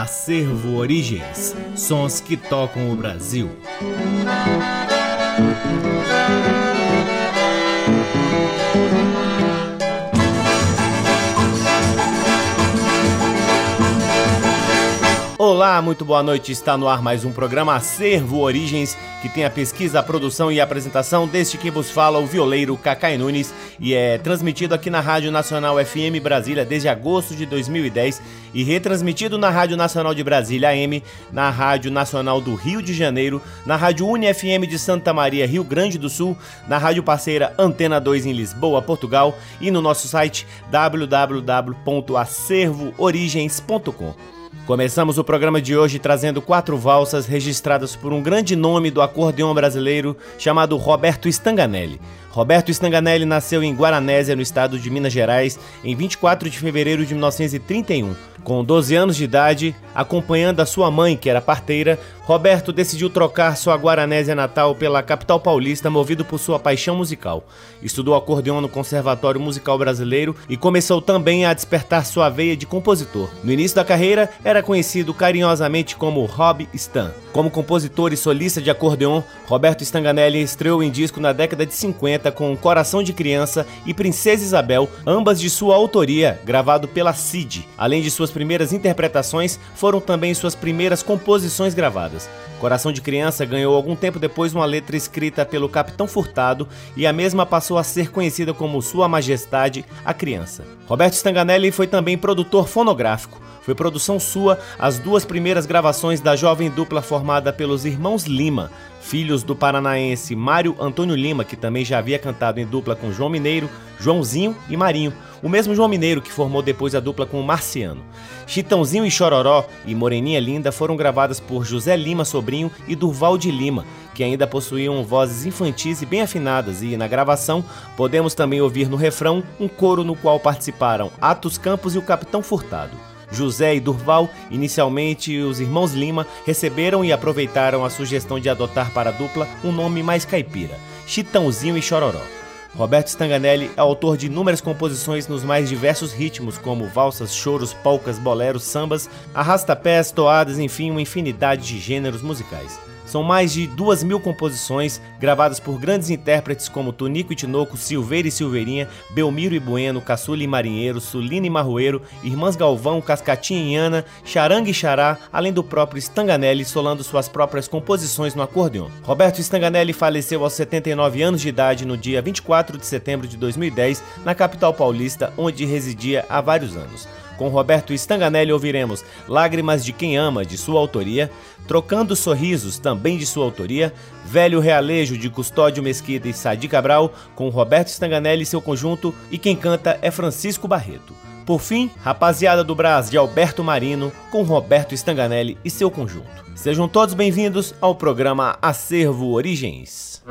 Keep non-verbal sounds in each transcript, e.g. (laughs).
Acervo Origens Sons que tocam o Brasil. Olá, muito boa noite. Está no ar mais um programa Acervo Origens, que tem a pesquisa, a produção e a apresentação deste que vos fala, o violeiro Cacai Nunes, e é transmitido aqui na Rádio Nacional FM Brasília desde agosto de 2010 e retransmitido na Rádio Nacional de Brasília AM, na Rádio Nacional do Rio de Janeiro, na Rádio Uni FM de Santa Maria, Rio Grande do Sul, na rádio parceira Antena 2 em Lisboa, Portugal e no nosso site www.acervoorigens.com. Começamos o programa de hoje trazendo quatro valsas registradas por um grande nome do acordeão brasileiro chamado Roberto Stanganelli. Roberto Stanganelli nasceu em Guaranésia, no estado de Minas Gerais, em 24 de fevereiro de 1931. Com 12 anos de idade, acompanhando a sua mãe, que era parteira, Roberto decidiu trocar sua Guaranésia natal pela capital paulista, movido por sua paixão musical. Estudou acordeon no Conservatório Musical Brasileiro e começou também a despertar sua veia de compositor. No início da carreira, era conhecido carinhosamente como Rob Stan. Como compositor e solista de acordeon, Roberto Stanganelli estreou em disco na década de 50 com Coração de Criança e Princesa Isabel, ambas de sua autoria, gravado pela CID. Além de suas primeiras interpretações foram também suas primeiras composições gravadas. Coração de Criança ganhou algum tempo depois uma letra escrita pelo Capitão Furtado e a mesma passou a ser conhecida como Sua Majestade a Criança. Roberto Stanganelli foi também produtor fonográfico. Foi produção sua as duas primeiras gravações da jovem dupla formada pelos irmãos Lima, filhos do paranaense Mário Antônio Lima, que também já havia cantado em dupla com João Mineiro, Joãozinho e Marinho, o mesmo João Mineiro que formou depois a dupla com o Marciano. Chitãozinho e Chororó e Moreninha Linda foram gravadas por José Lima Sobrinho e Durval de Lima, que ainda possuíam vozes infantis e bem afinadas, e na gravação podemos também ouvir no refrão um coro no qual participaram Atos Campos e o Capitão Furtado. José e Durval, inicialmente os irmãos Lima, receberam e aproveitaram a sugestão de adotar para a dupla um nome mais caipira, Chitãozinho e Chororó. Roberto Stanganelli é autor de inúmeras composições nos mais diversos ritmos, como valsas, choros, polcas, boleros, sambas, arrastapés, toadas, enfim, uma infinidade de gêneros musicais. São mais de duas mil composições gravadas por grandes intérpretes como Tonico e Tinoco, Silveira e Silveirinha, Belmiro e Bueno, Caçula e Marinheiro, Sulina e Marroeiro, Irmãs Galvão, Cascatinha e Ana, Charanga e Xará, além do próprio Stanganelli solando suas próprias composições no acordeon. Roberto Stanganelli faleceu aos 79 anos de idade no dia 24 de setembro de 2010, na capital paulista, onde residia há vários anos. Com Roberto Stanganelli ouviremos Lágrimas de Quem Ama, de sua autoria, Trocando Sorrisos, também de sua autoria, Velho Realejo, de Custódio Mesquita e Sadi Cabral, com Roberto Stanganelli e seu conjunto, e quem canta é Francisco Barreto. Por fim, Rapaziada do Brás, de Alberto Marino, com Roberto Stanganelli e seu conjunto. Sejam todos bem-vindos ao programa Acervo Origens.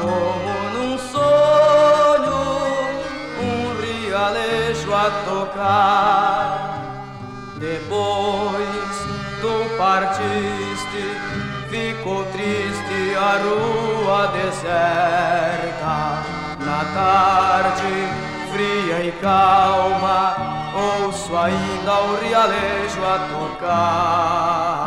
Como a tocar. Depois tu partiste, ficou triste a rua deserta. Na tarde fria e calma, ouço ainda o rialejo a tocar.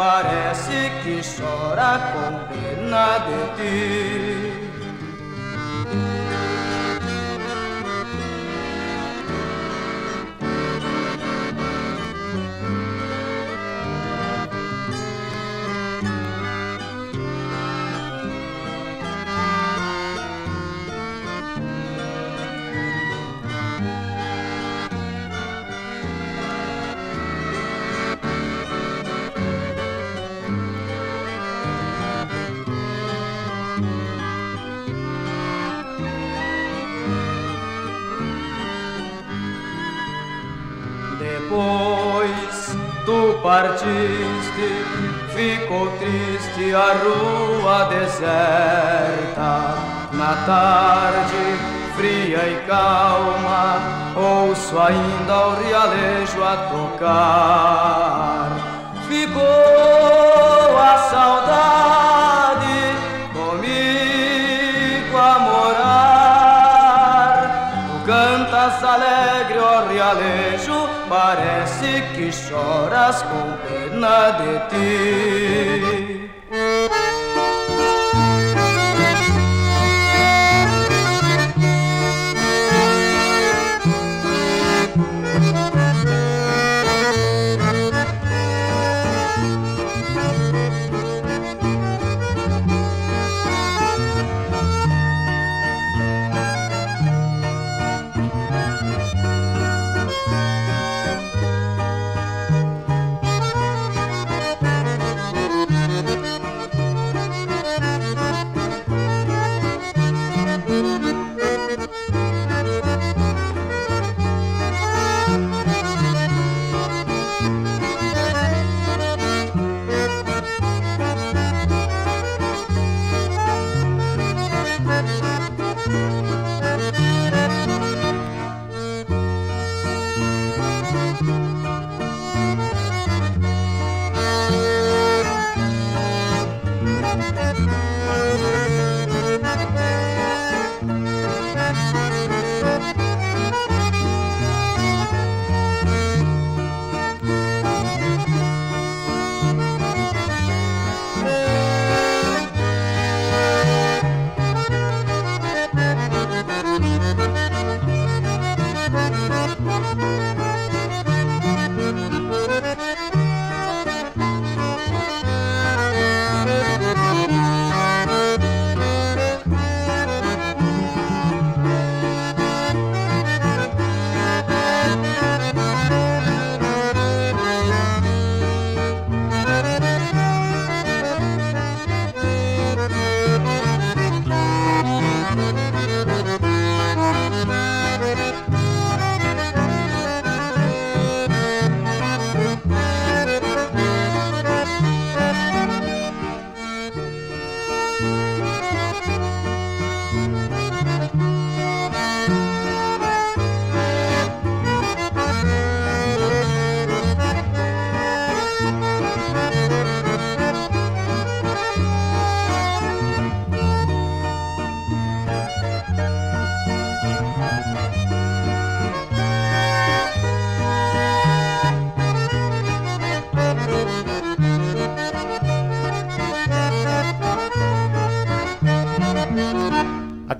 Parece que chora com pena de ti. Partiste, ficou triste a rua deserta. Na tarde fria e calma, ouço ainda o rialejo a tocar. Ficou a saudade comigo a morar. Tu cantas alegre, ó rialejo parece que choras com pena de ti.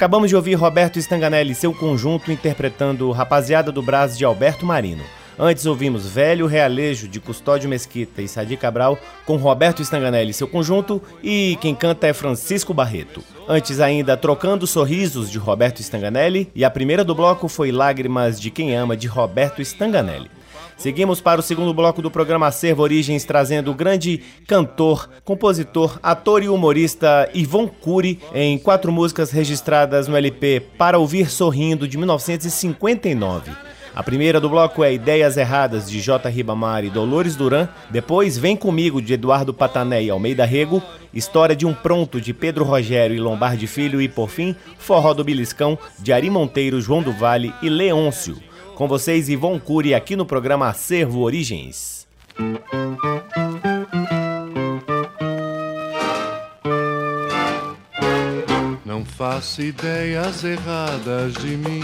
Acabamos de ouvir Roberto Stanganelli e seu conjunto interpretando Rapaziada do Brás de Alberto Marino. Antes ouvimos Velho Realejo de Custódio Mesquita e Sadi Cabral com Roberto Stanganelli e seu conjunto e quem canta é Francisco Barreto. Antes ainda Trocando Sorrisos de Roberto Stanganelli e a primeira do bloco foi Lágrimas de Quem Ama de Roberto Stanganelli. Seguimos para o segundo bloco do programa Acervo Origens, trazendo o grande cantor, compositor, ator e humorista Ivon Cury em quatro músicas registradas no LP Para Ouvir Sorrindo de 1959. A primeira do bloco é Ideias Erradas, de J. Ribamar e Dolores Duran. Depois, Vem Comigo, de Eduardo Patané e Almeida Rego. História de um Pronto, de Pedro Rogério e Lombardi Filho. E, por fim, Forró do Biliscão, de Ari Monteiro, João do Vale e Leôncio. Com vocês, Ivon Cury, aqui no programa Acervo Origens. Não faço ideias erradas de mim,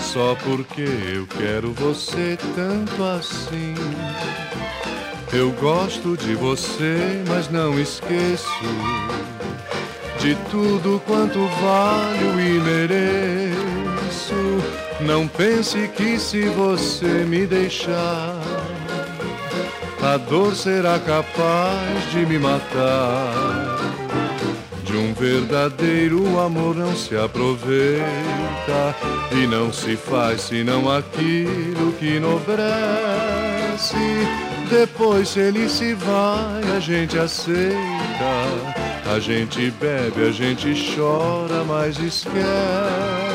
só porque eu quero você tanto assim. Eu gosto de você, mas não esqueço de tudo quanto valho e mereço não pense que se você me deixar, a dor será capaz de me matar. De um verdadeiro amor não se aproveita e não se faz senão aquilo que enobrece. Depois, se ele se vai, a gente aceita. A gente bebe, a gente chora, mas esquece.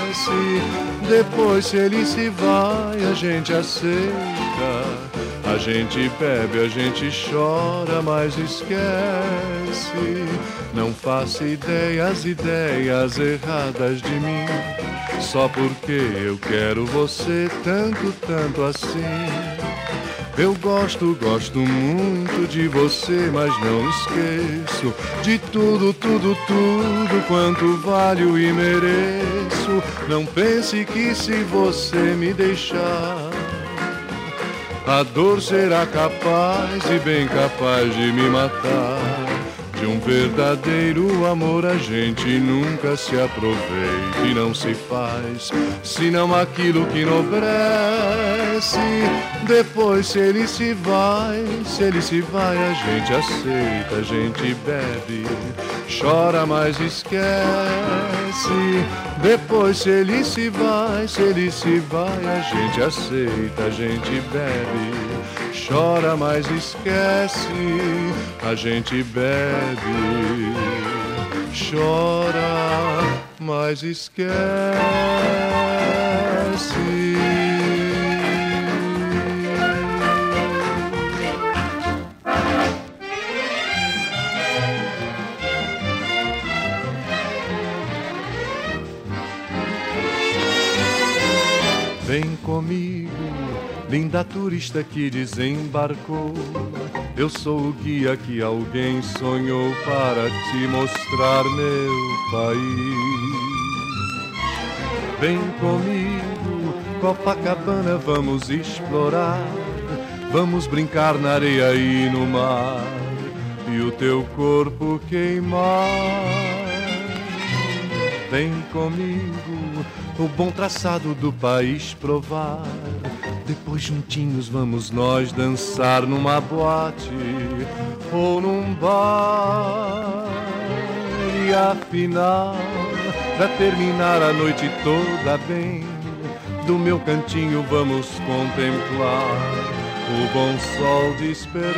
Depois, se ele se vai, a gente aceita. A gente bebe, a gente chora, mas esquece. Não faça ideias, ideias erradas de mim. Só porque eu quero você tanto, tanto assim. Eu gosto, gosto muito de você, mas não esqueço de tudo, tudo, tudo quanto valho e mereço. Não pense que se você me deixar, a dor será capaz e bem capaz de me matar. De um verdadeiro amor a gente nunca se aproveita e não se faz, senão aquilo que enobrece. Depois, se ele se vai, se ele se vai, a gente aceita, a gente bebe, chora, mas esquece. Depois, se ele se vai, se ele se vai, a gente aceita, a gente bebe chora, mas esquece. A gente bebe, chora, mas esquece. Vem comigo Linda turista que desembarcou, eu sou o guia que alguém sonhou para te mostrar meu país. Vem comigo, Copacabana, vamos explorar, vamos brincar na areia e no mar, e o teu corpo queimar. Vem comigo, o bom traçado do país provar depois juntinhos vamos nós dançar numa boate ou num bar. E afinal, pra terminar a noite toda bem, do meu cantinho vamos contemplar o bom sol despertar.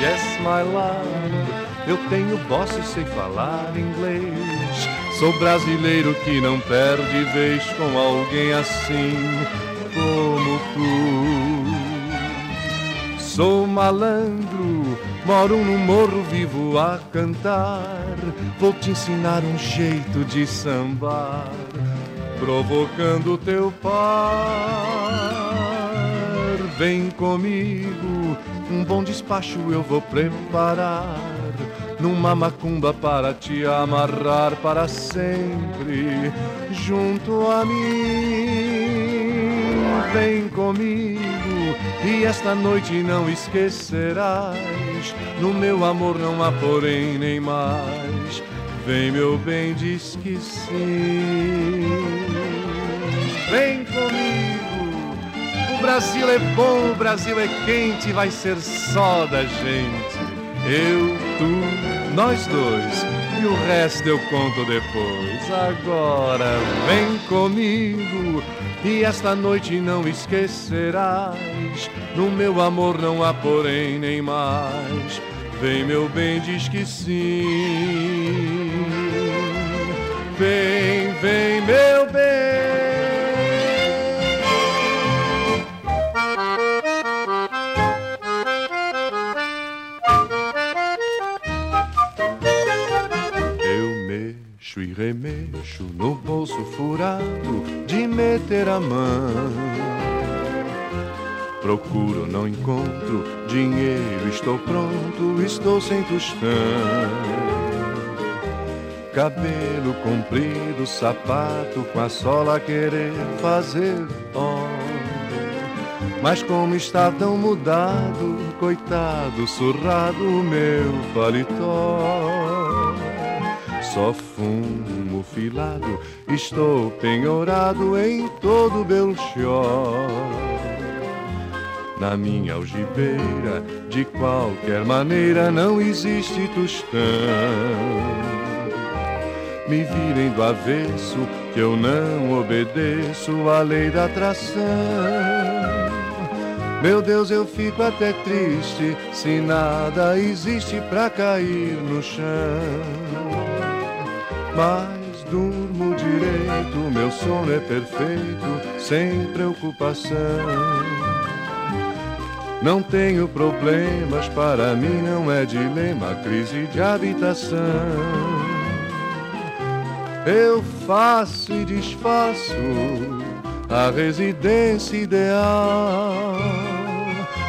Yes, my love, eu tenho boss e sei falar inglês. Sou brasileiro que não perde vez com alguém assim como tu. Sou malandro, moro num morro vivo a cantar. Vou te ensinar um jeito de sambar, provocando teu par. Vem comigo, um bom despacho eu vou preparar numa macumba para te amarrar para sempre junto a mim. Vem comigo, e esta noite não esquecerás. No meu amor não há porém nem mais. Vem, meu bem, diz que sim. Vem comigo. O Brasil é bom, o Brasil é quente, vai ser só da gente. Eu, tu, nós dois. E o resto eu conto depois. Agora vem comigo e esta noite não esquecerás. No meu amor não há porém nem mais. Vem, meu bem, diz que sim. Vem, vem, meu remexo no bolso furado de meter a mão. Procuro, não encontro dinheiro, estou pronto, estou sem tostão. Cabelo comprido, sapato com a sola querer fazer ó. Mas como está tão mudado, coitado, surrado o meu paletó. Só fumo estou penhorado em todo Belchior. Na minha algibeira, de qualquer maneira, não existe tostão. Me virem do avesso, que eu não obedeço à lei da atração. Meu Deus, eu fico até triste se nada existe pra cair no chão mas durmo direito, meu sono é perfeito, sem preocupação. Não tenho problemas, para mim não é dilema, crise de habitação. Eu faço e desfaço a residência ideal.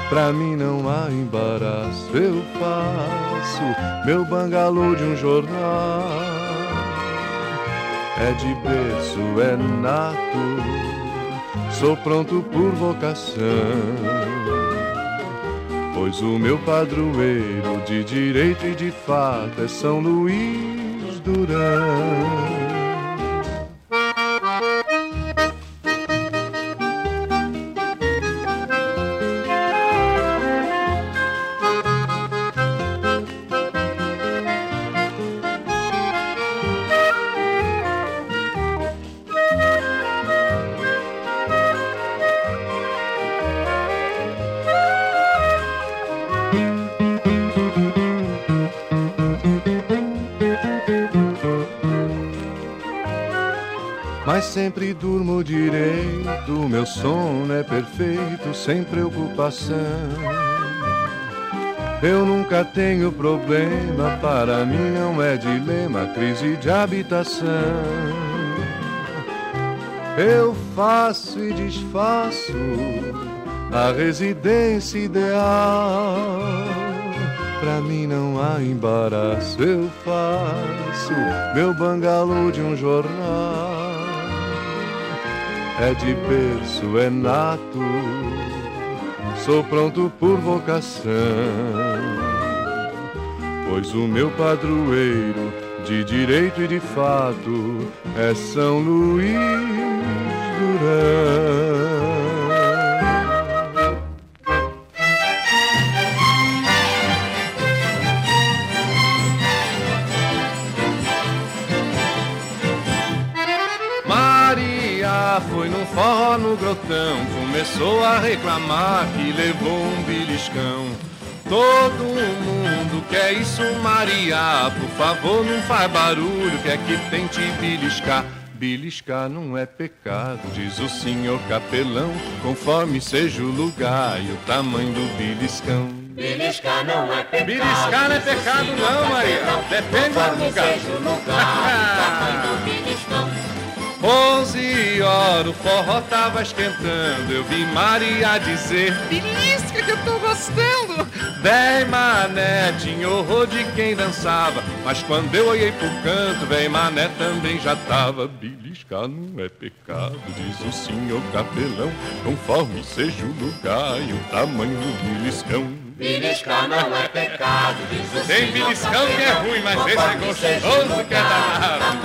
Pra mim não há embaraço, eu faço meu bangalô de um jornal é de berço, é nato, sou pronto por vocação. Pois o meu padroeiro de direito e de fato é São Luís Durão. Sem preocupação. Eu nunca tenho problema, para mim não é dilema, crise de habitação. Eu faço e desfaço a residência ideal. Pra mim não há embaraço, eu faço meu bangalô de um jornal é de berço, é nato, sou pronto por vocação. Pois o meu padroeiro, de direito e de fato, é São Luís Durão. Forró no grotão Começou a reclamar que levou um beliscão Todo mundo quer isso, Maria Por favor, não faz barulho Que é que tem te beliscar Beliscar não é pecado, diz o senhor capelão, conforme seja o lugar e o tamanho do beliscão. Beliscar não é pecado. Beliscar não é pecado, não, Maria. Depende do lugar. Seja o lugar e o tamanho do. (laughs) Onze horas o forró tava esquentando Eu vi Maria dizer Belisca que eu tô gostando Dez mané tinha horror de quem dançava Mas quando eu olhei pro canto, vem mané também já tava. Beliscar não é pecado, diz o senhor capelão, conforme seja o lugar e o tamanho do beliscão. Beliscar não é pecado, diz o Tem beliscão que é ruim, mas esse é gostoso que é danado.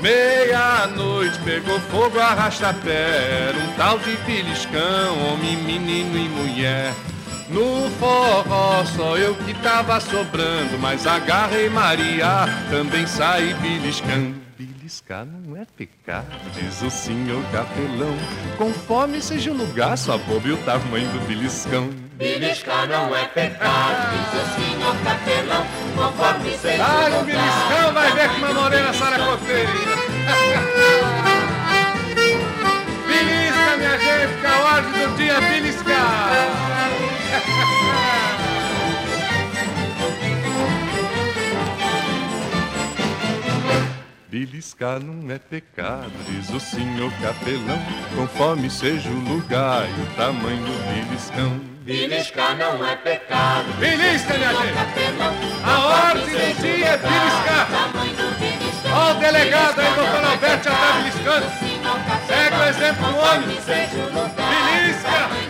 Meia-noite pegou fogo, arrasta-pé. Era um tal de beliscão, homem, menino e mulher. No forró só eu que tava sobrando, mas agarrei Maria, também saí beliscando. Beliscar não é pecado, diz o senhor capelão. Conforme seja o lugar, só bobe o tamanho do beliscão. Beliscar não é pecado, diz o senhor capelão, conforme seja Ah, o no beliscão vai ver que uma morena Sara Coteira. (laughs) Belisca, minha gente, que a ordem do dia é beliscar. (laughs) Beliscar não é pecado, diz o senhor capelão, conforme seja o lugar e o tamanho do beliscão. Beliscar não é pecado, Belisca, minha gente! capelão, A ordem do dia é beliscar! Ó o delegado aí, doutor Alberto, já tá beliscando. Segue o exemplo do homem. conforme seja o lugar. Belisca!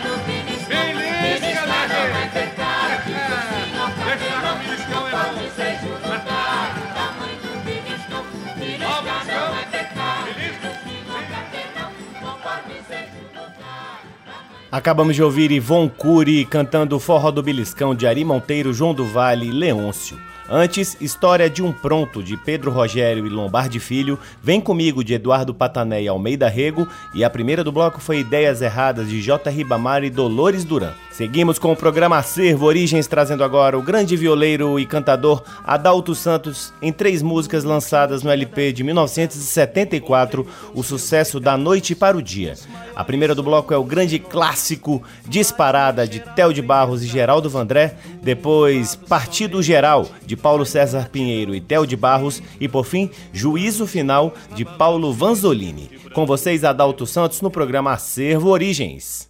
Acabamos de ouvir Ivon Cury cantando Forró do Beliscão de Ari Monteiro, João do Vale e Leôncio. Antes, História de um Pronto, de Pedro Rogério e Lombardi Filho, Vem Comigo, de Eduardo Patané e Almeida Rego, e a primeira do bloco foi Ideias Erradas, de J. Ribamar e Dolores Duran. Seguimos com o programa Acervo Origens, trazendo agora o grande violeiro e cantador Adalto Santos, em três músicas lançadas no LP de 1974, o sucesso da Noite para o Dia. A primeira do bloco é o grande clássico Disparada, de Theo de Barros e Geraldo Vandré, depois Partido Geral, de Paulo César Pinheiro e Theo de Barros, e por fim, Juízo Final, de Paulo Vanzolini. Com vocês, Adalto Santos, no programa Acervo Origens.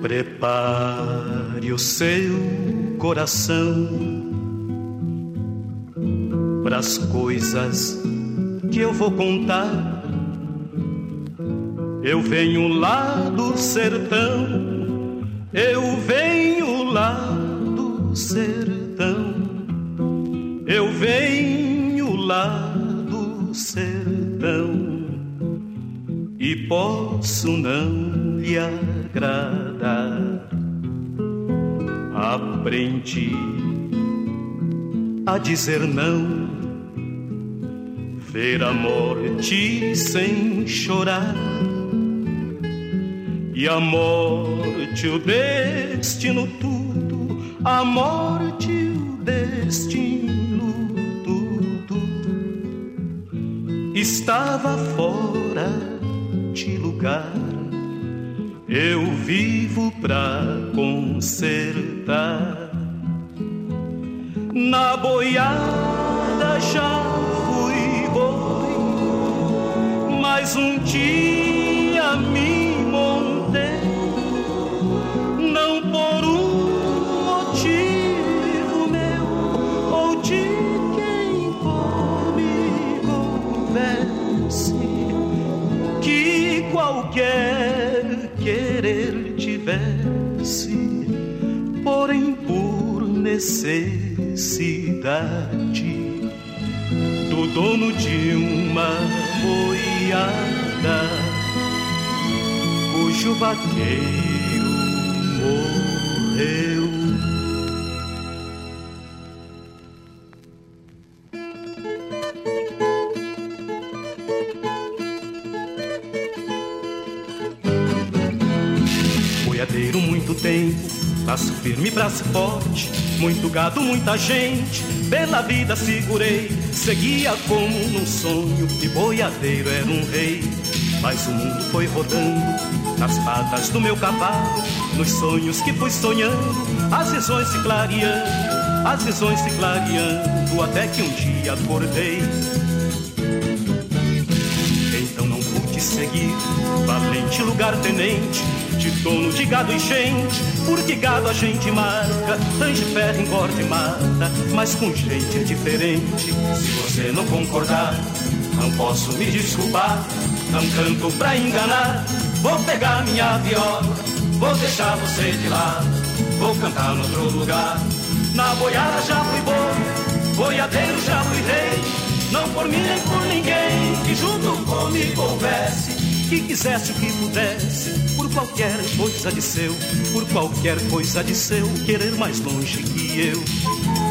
Prepare o seu coração para as coisas que eu vou contar. Eu venho lá do sertão, eu venho lá do sertão, eu venho lá do sertão e posso não lhe agradar. Aprendi a dizer não, ver a morte sem chorar. E a morte, o destino, tudo, a morte, o destino, tudo estava fora de lugar. Eu vivo pra consertar. Na boiada já mas um dia me montei, não por um motivo meu ou de quem comigo converse que qualquer querer tivesse, porém por necessidade do dono de uma boiada cujo vaqueiro morreu. Boiadeiro muito tempo, braço firme, braço forte, muito gado, muita gente, pela vida segurei, seguia como num sonho, e boiadeiro era um rei. Mas o mundo foi rodando nas patas do meu cavalo, nos sonhos que fui sonhando, as visões se clareando, as visões se clareando, até que um dia acordei te seguir. Valente lugar tenente, de dono de gado e gente, porque gado a gente marca, tange ferro, engorde e mata, mas com gente é diferente. Se você não concordar, não posso me desculpar, não canto pra enganar. Vou pegar minha viola, vou deixar você de lado, vou cantar no outro lugar. Na boiada já fui boi, boiadeiro já fui rei. Não por mim nem por ninguém que junto comigo houvesse, que quisesse o que pudesse, qualquer coisa de seu, por qualquer coisa de seu, querer mais longe que eu.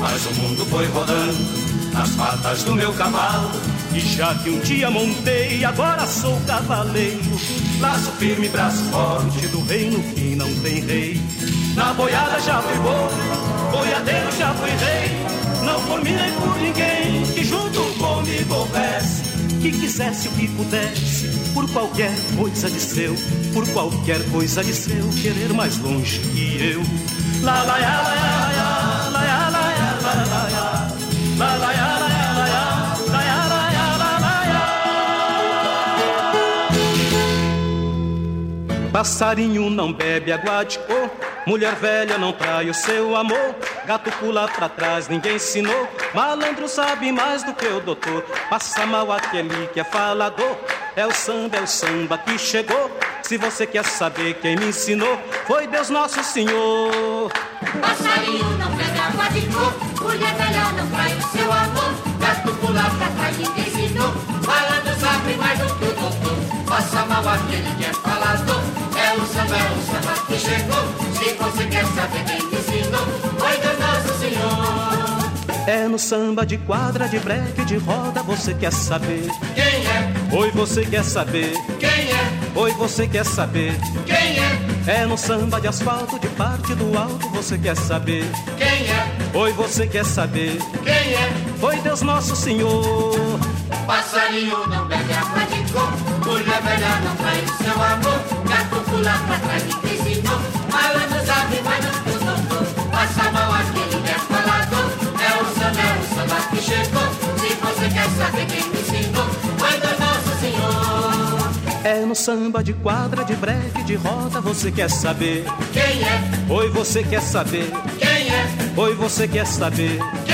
Mas o mundo foi rodando nas patas do meu cavalo, e já que um dia montei, agora sou cavaleiro. Laço firme, braço forte do reino que não tem rei. Na boiada já fui boi, boiadeiro já fui rei. Não por mim nem por ninguém que junto comigo houvesse, que quisesse o que pudesse, por qualquer coisa de seu, por qualquer coisa de seu, querer mais longe que eu. Ya la ya la ya, la ya la ya la la ya. Passarinho não bebe água de cor Mulher velha não trai o seu amor, gato pula pra trás, ninguém ensinou. Malandro sabe mais do que o doutor, passa mal aquele que é falador. É o samba, é o samba que chegou. Se você quer saber quem me ensinou, foi Deus Nosso Senhor. Passarinho não pega água de cor, mulher velha não trai o seu amor, gato pula pra trás, ninguém ensinou. Malandro sabe mais do que o doutor, passa mal aquele que é falador. Que chegou. Se você quer saber quem ensinou, foi Deus Nosso Senhor. É no samba de quadra, de breque, de roda, você quer saber Quem é? Oi, você quer saber Quem é? Oi, você quer saber Quem é? É no samba de asfalto, de parte do alto, você quer saber Quem é? Oi, você quer saber Quem é? Foi Deus Nosso Senhor. Passarinho não bebe água de coco, mulher velha não trai o seu amor, gato pula pra trás malandro sabe mais do que o doutor, passa mal aquele que é é o samba, é o samba que chegou, se você quer saber quem me ensinou, foi Deus Nosso Senhor. É no samba de quadra, de breque, de roda, você quer saber Quem é? Oi, você quer saber Quem é? Oi, você quer saber Quem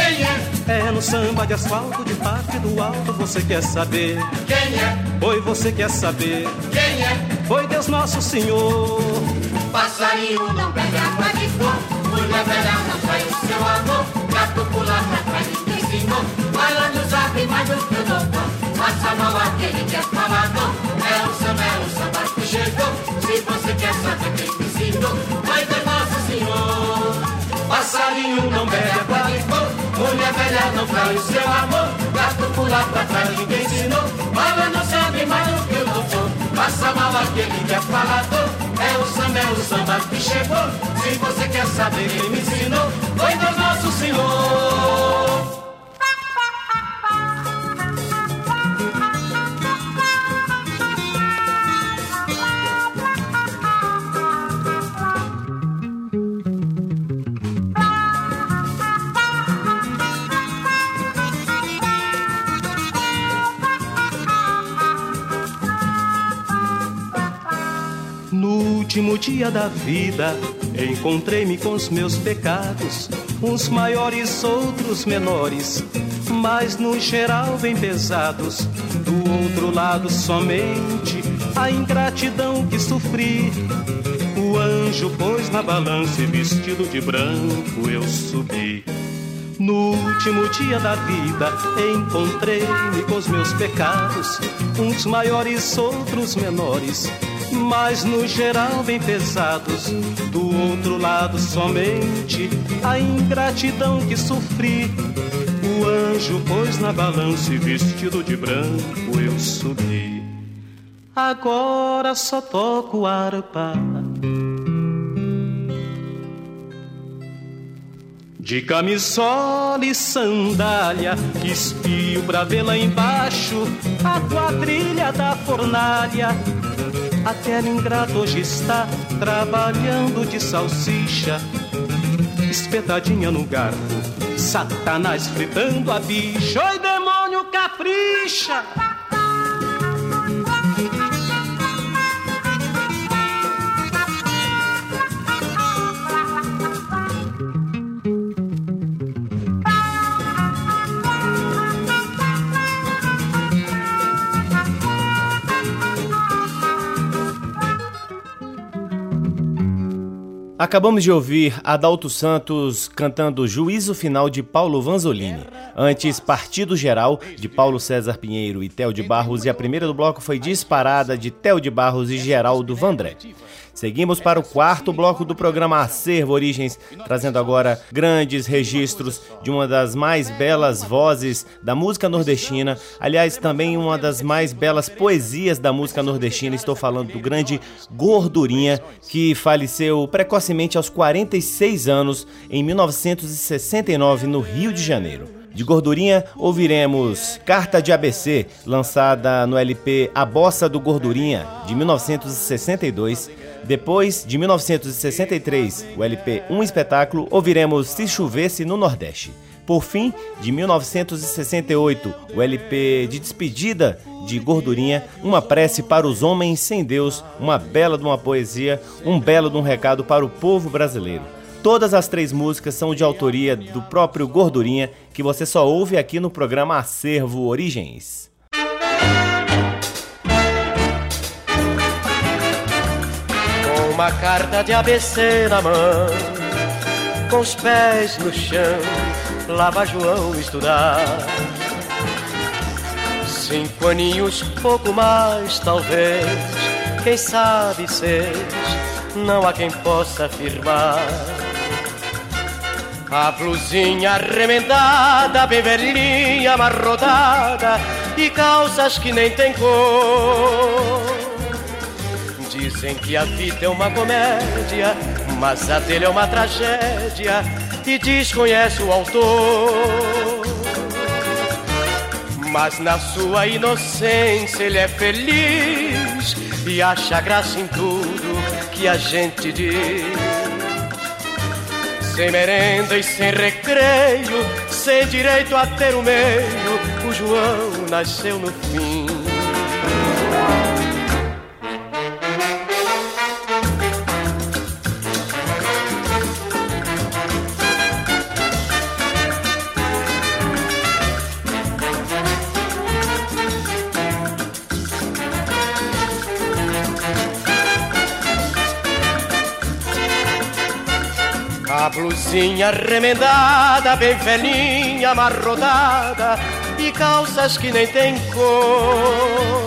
é? No samba de asfalto, de parte do alto, você quer saber Quem é? Oi, você quer saber Quem é? Foi Deus Nosso Senhor. Passarinho não bebe água de cor, mulher velha não trai o seu amor, gato pula pra trás e te ensinou, malandro sabe mais do que o doutor, passa mal aquele que é falador, é o samba, é o samba que chegou, se você quer saber quem me ensinou, vai Deus Nosso Senhor. Passarinho não bebe água mulher velha não trai o seu amor, gato pula pra trás ninguém ensinou, malandro sabe mais do que o doutor, passa mal aquele que é falador, é o samba, é o samba que chegou. Se você quer saber quem me dia da vida, encontrei-me com os meus pecados, uns maiores, outros menores, mas no geral bem pesados. Do outro lado, somente a ingratidão que sofri. O anjo pôs na balança e vestido de branco eu subi. No último dia da vida encontrei-me com os meus pecados, uns maiores, outros menores, mas no geral bem pesados. Do outro lado somente a ingratidão que sofri. O anjo pôs na balança e vestido de branco eu subi. Agora só toco harpa. De camisola e sandália, espio pra ver lá embaixo a quadrilha da fornalha. Aquela ingrata hoje está trabalhando de salsicha, espetadinha no garfo, Satanás fritando a bicha. Oi, demônio, capricha! Acabamos de ouvir Adalto Santos cantando Juízo Final de Paulo Vanzolini. Antes, Partido Geral de Paulo César Pinheiro e Theo de Barros. E a primeira do bloco foi Disparada de Theo de Barros e Geraldo Vandré. Seguimos para o quarto bloco do programa Acervo Origens, trazendo agora grandes registros de uma das mais belas vozes da música nordestina, aliás, também uma das mais belas poesias da música nordestina. Estou falando do grande Gordurinha, que faleceu precocemente aos 46 anos em 1969 no Rio de Janeiro. De gordurinha, ouviremos Carta de ABC, lançada no LP A Bossa do Gordurinha, de 1962. Depois, de 1963, o LP Um Espetáculo, ouviremos Se Chovesse no Nordeste. Por fim, de 1968, o LP de despedida de Gordurinha, Uma Prece para os Homens Sem Deus, uma bela de uma poesia, um belo de um recado para o povo brasileiro. Todas as três músicas são de autoria do próprio Gordurinha, que você só ouve aqui no programa Acervo Origens. Uma carta de ABC na mão, com os pés no chão, lá vai João estudar. Cinco aninhos, pouco mais, talvez, quem sabe seis, não há quem possa afirmar. A blusinha remendada, bem velhinha, amarrotada, e calças que nem tem cor Dizem que a vida é uma comédia, mas a dele é uma tragédia e desconhece o autor. Mas na sua inocência ele é feliz e acha graça em tudo que a gente diz. Sem merenda e sem recreio, sem direito a ter o meio, o João nasceu no fim. Blusinha remendada, bem velhinha, amarrodada e calças que nem tem cor.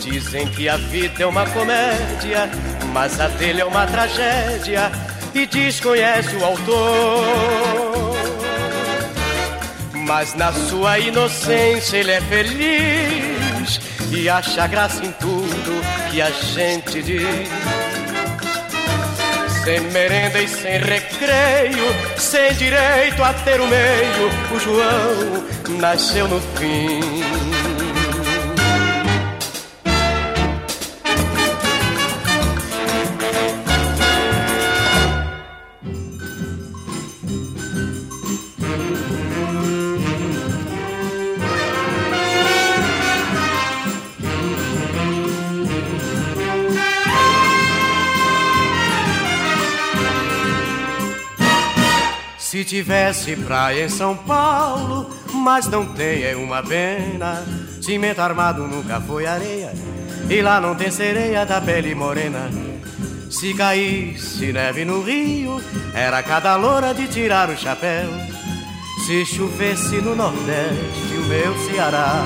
Dizem que a vida é uma comédia, mas a dele é uma tragédia e desconhece o autor. Mas na sua inocência ele é feliz e acha graça em tudo que a gente diz. Sem merenda e sem recreio, sem direito a ter o meio, o João nasceu no fim. Tivesse praia em São Paulo, mas não tem é uma pena. Cimento armado nunca foi areia, e lá não tem sereia da pele morena. Se caísse neve no rio, era cada loura de tirar o chapéu. Se chovesse no Nordeste, o meu Ceará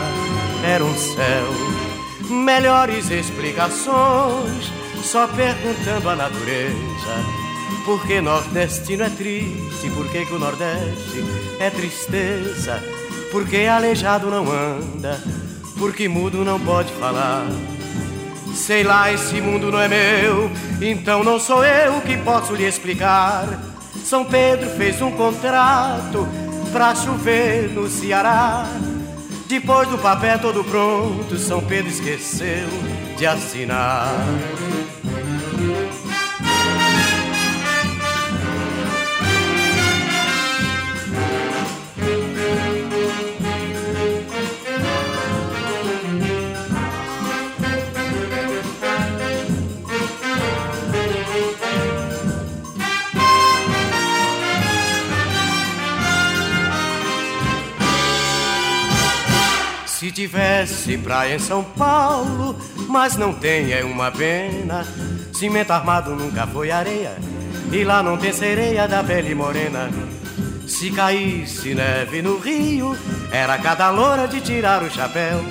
era um céu. Melhores explicações, só perguntando a natureza porque nordestino é triste, porque que o Nordeste é tristeza, porque aleijado não anda, porque mudo não pode falar. Sei lá, esse mundo não é meu, então não sou eu que posso lhe explicar. São Pedro fez um contrato pra chover no Ceará. Depois do papel todo pronto, São Pedro esqueceu de assinar. Se tivesse praia em São Paulo, mas não tem, é uma pena. Cimento armado nunca foi areia, e lá não tem sereia da pele morena. Se caísse neve no rio, era cada loura de tirar o chapéu.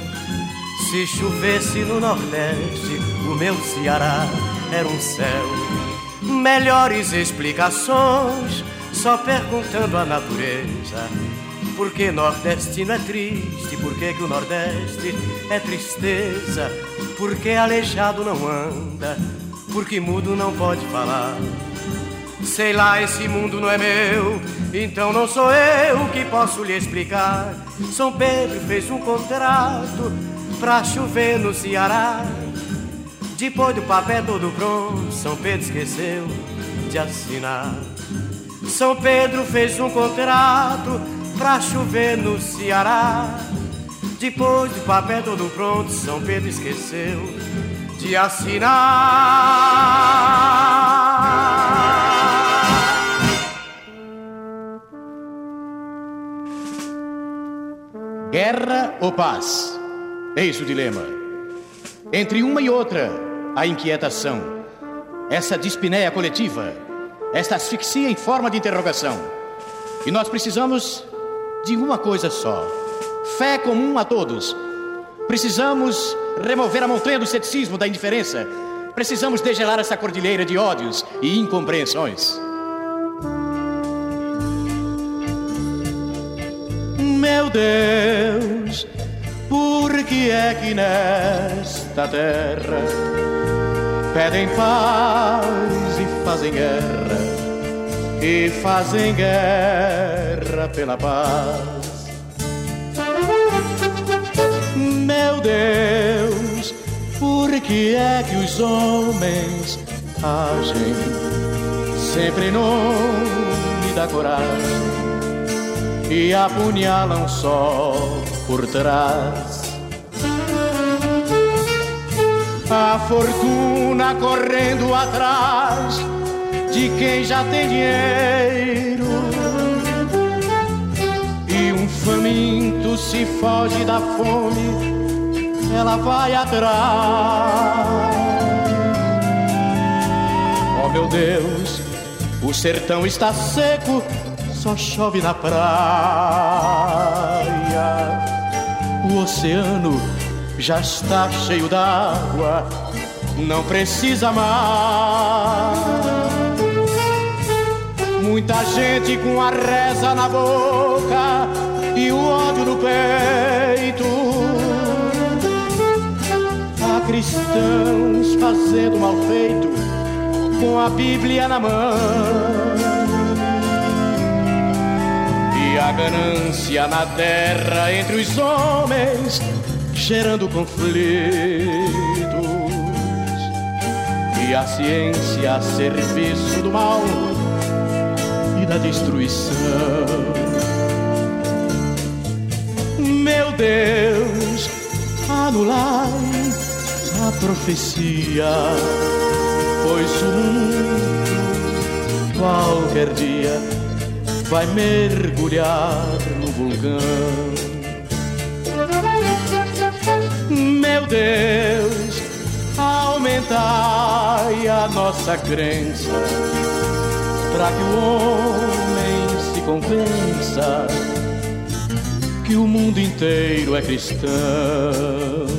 Se chovesse no Nordeste, o meu Ceará era um céu. Melhores explicações, só perguntando à natureza. Por que nordestino é triste? Por que, o Nordeste é tristeza? Por que aleijado não anda? Porque mudo não pode falar. Sei lá, esse mundo não é meu, então não sou eu que posso lhe explicar. São Pedro fez um contrato pra chover no Ceará. Depois do papel todo pronto, São Pedro esqueceu de assinar. São Pedro fez um contrato pra chover no Ceará. Depois do papel todo pronto, São Pedro esqueceu de assinar. Guerra ou paz? Eis o dilema. Entre uma e outra, a inquietação. Essa dispneia coletiva, esta asfixia em forma de interrogação. E nós precisamos de uma coisa só: fé comum a todos. Precisamos remover a montanha do ceticismo, da indiferença. Precisamos degelar essa cordilheira de ódios e incompreensões. Meu Deus, por que é que nesta terra pedem paz e fazem guerra? E fazem guerra pela paz. Meu Deus, por que é que os homens agem sempre em nome da coragem e apunhalam só por trás? A fortuna correndo atrás de quem já tem dinheiro. Faminto se foge da fome, ela vai atrás. Oh meu Deus, o sertão está seco, só chove na praia. O oceano já está cheio d'água, não precisa mais. Muita gente com a reza na boca e o ódio no peito. Há cristãos fazendo mal feito com a Bíblia na mão. E a ganância na terra entre os homens gerando conflitos. E a ciência a serviço do mal e da destruição. Deus, anulai a profecia, pois o mundo qualquer dia vai mergulhar no vulcão. Meu Deus, aumentai a nossa crença para que o homem se convença que o mundo inteiro é cristão.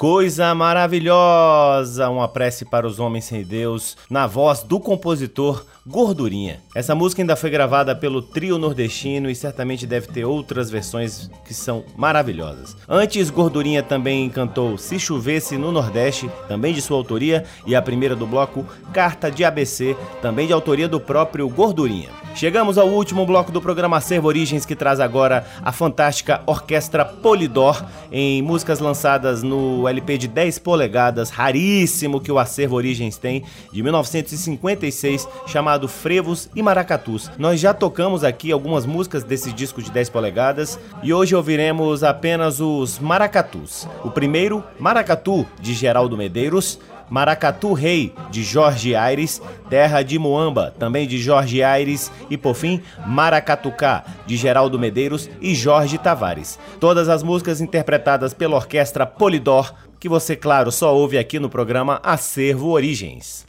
Coisa maravilhosa! Uma prece para os homens sem Deus, na voz do compositor Gordurinha. Essa música ainda foi gravada pelo trio nordestino e certamente deve ter outras versões que são maravilhosas. Antes, Gordurinha também cantou Se Chovesse no Nordeste, também de sua autoria, e a primeira do bloco, Carta de ABC, também de autoria do próprio Gordurinha. Chegamos ao último bloco do programa Acervo Origens, que traz agora a fantástica Orquestra Polidor, em músicas lançadas no LP de 10 polegadas, raríssimo que o Acervo Origens tem, de 1956, chamado Frevos e Maracatus. Nós já tocamos aqui algumas músicas desse disco de 10 polegadas e hoje ouviremos apenas os Maracatus. O primeiro, Maracatu, de Geraldo Medeiros, Maracatu Rei, de Jorge Aires, Terra de Moamba, também de Jorge Aires, e por fim, Maracatucá, de Geraldo Medeiros e Jorge Tavares. Todas as músicas interpretadas pela orquestra Polidor, que você, claro, só ouve aqui no programa Acervo Origens.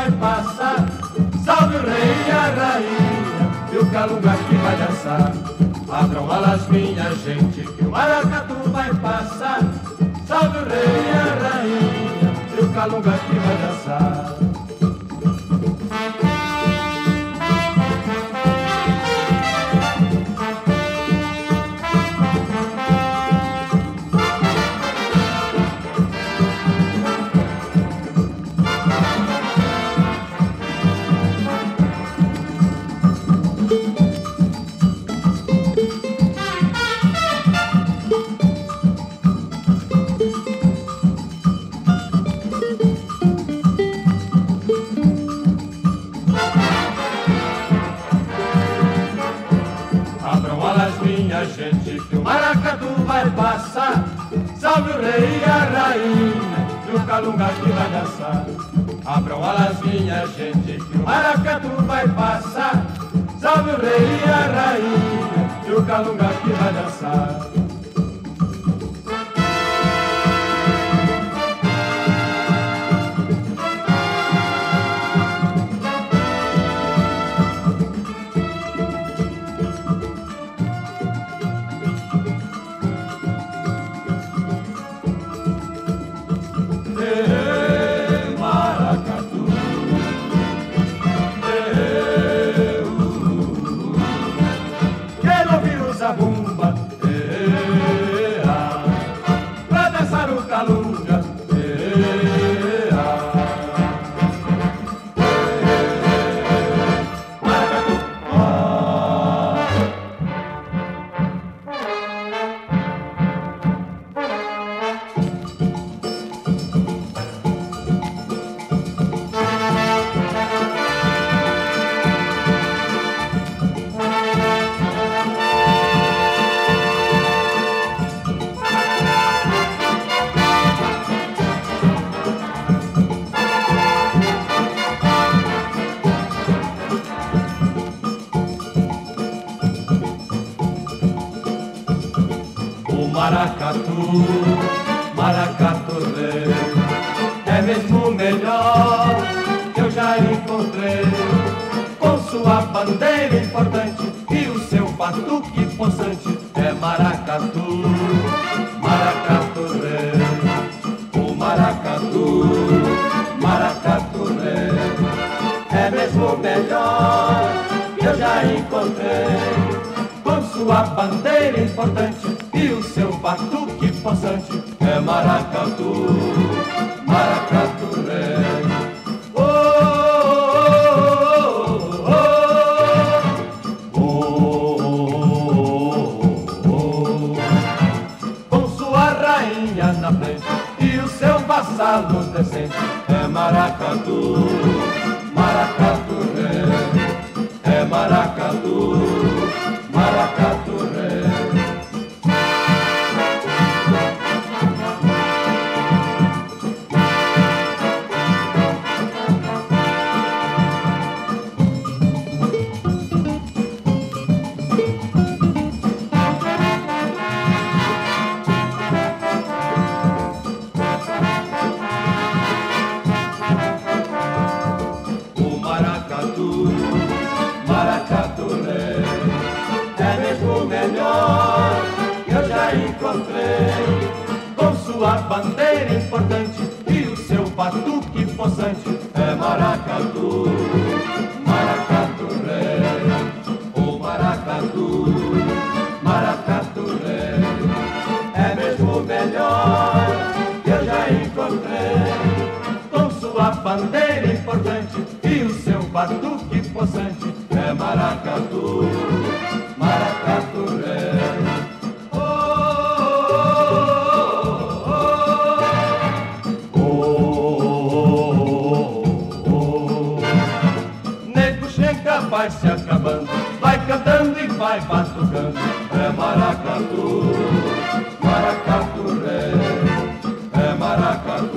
Vai passar. Salve o rei e a rainha, e o calunga que vai dançar. Abram alas minha gente, que o maracatu vai passar. Salve o rei e a rainha, e o calunga que vai dançar. Calunga que vai dançar. Abram alas minha gente, que o maracatu vai passar. Salve o rei e a rainha, e o calunga que vai dançar. sua bandeira importante e o seu batuque possante. É maracatu, maracatu rei. Oh, oh, oh, Com sua rainha na frente e o seu vassalo decente. É maracatu, maracatu é, é maracatu. chega, vai se acabando. Vai cantando e vai batucando. É maracatu, maracatu, é, é maracatu.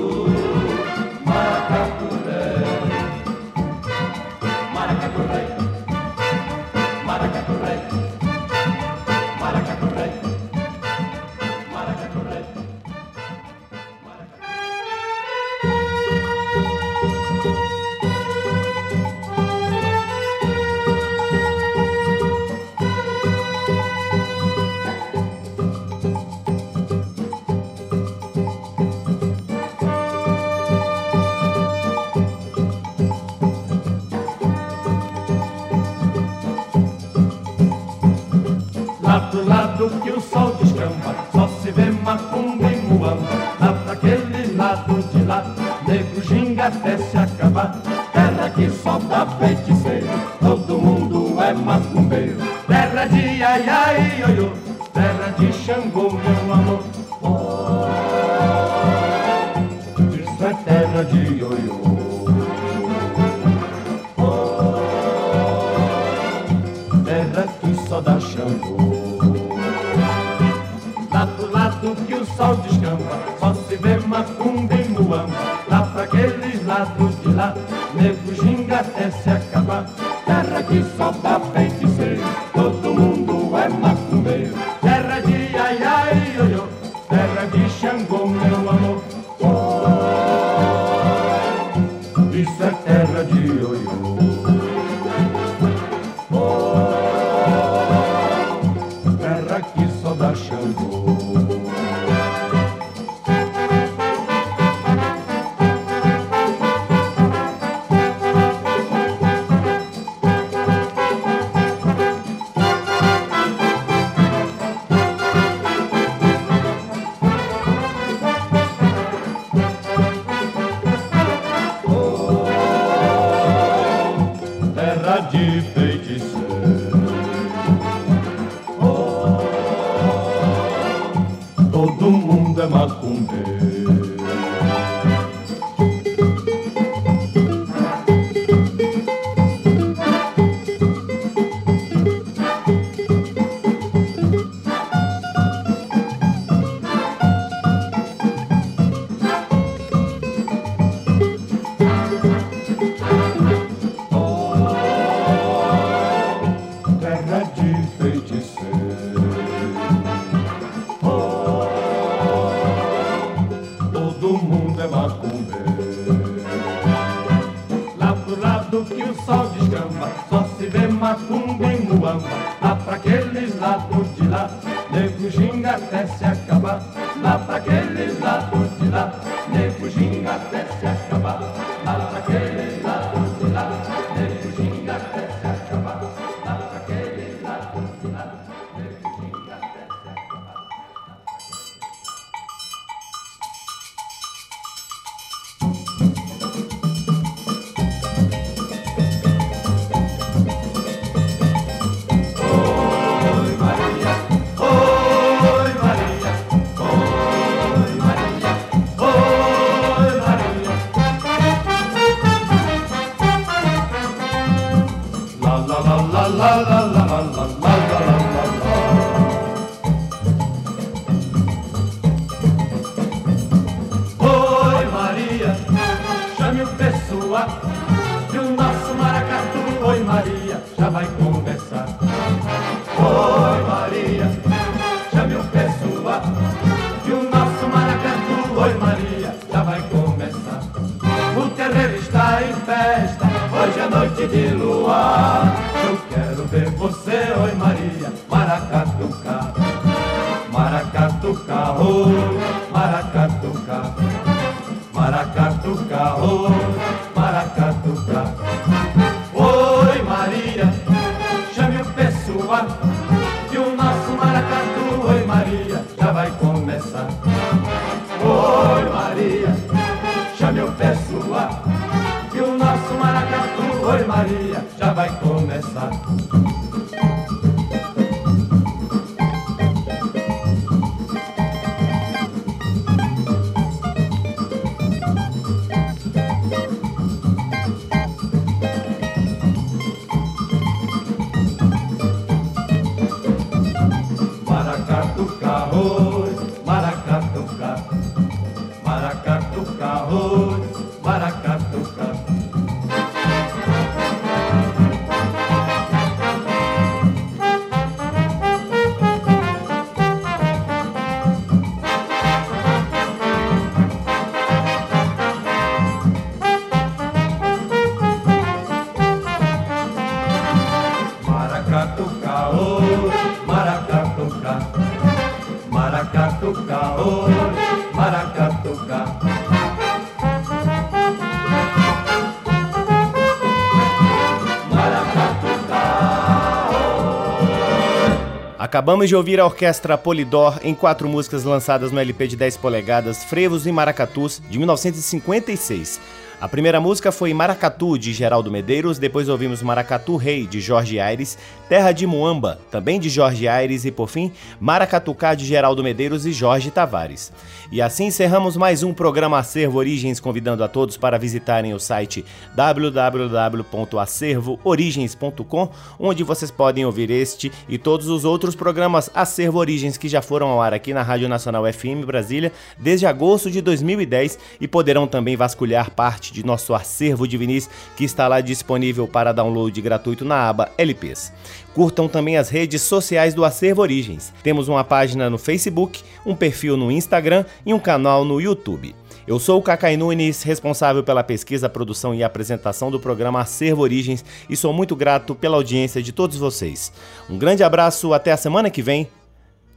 Acabamos de ouvir a orquestra Polidor em quatro músicas lançadas no LP de 10 polegadas Frevos e Maracatus de 1956. A primeira música foi Maracatu, de Geraldo Medeiros, depois ouvimos Maracatu Rei, de Jorge Aires, Terra de Muamba, também de Jorge Aires, e por fim, Maracatucá, de Geraldo Medeiros e Jorge Tavares. E assim encerramos mais um programa Acervo Origens, convidando a todos para visitarem o site www.acervoorigens.com, onde vocês podem ouvir este e todos os outros programas Acervo Origens que já foram ao ar aqui na Rádio Nacional FM Brasília desde agosto de 2010 e poderão também vasculhar parte de nosso acervo de vinis que está lá disponível para download gratuito na aba LPs. Curtam também as redes sociais do Acervo Origens. Temos uma página no Facebook, um perfil no Instagram e um canal no YouTube. Eu sou o Cacai Nunes, responsável pela pesquisa, produção e apresentação do programa Acervo Origens e sou muito grato pela audiência de todos vocês. Um grande abraço, até a semana que vem.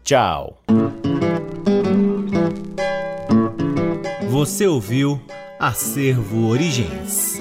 Tchau. Você ouviu Acervo Origens.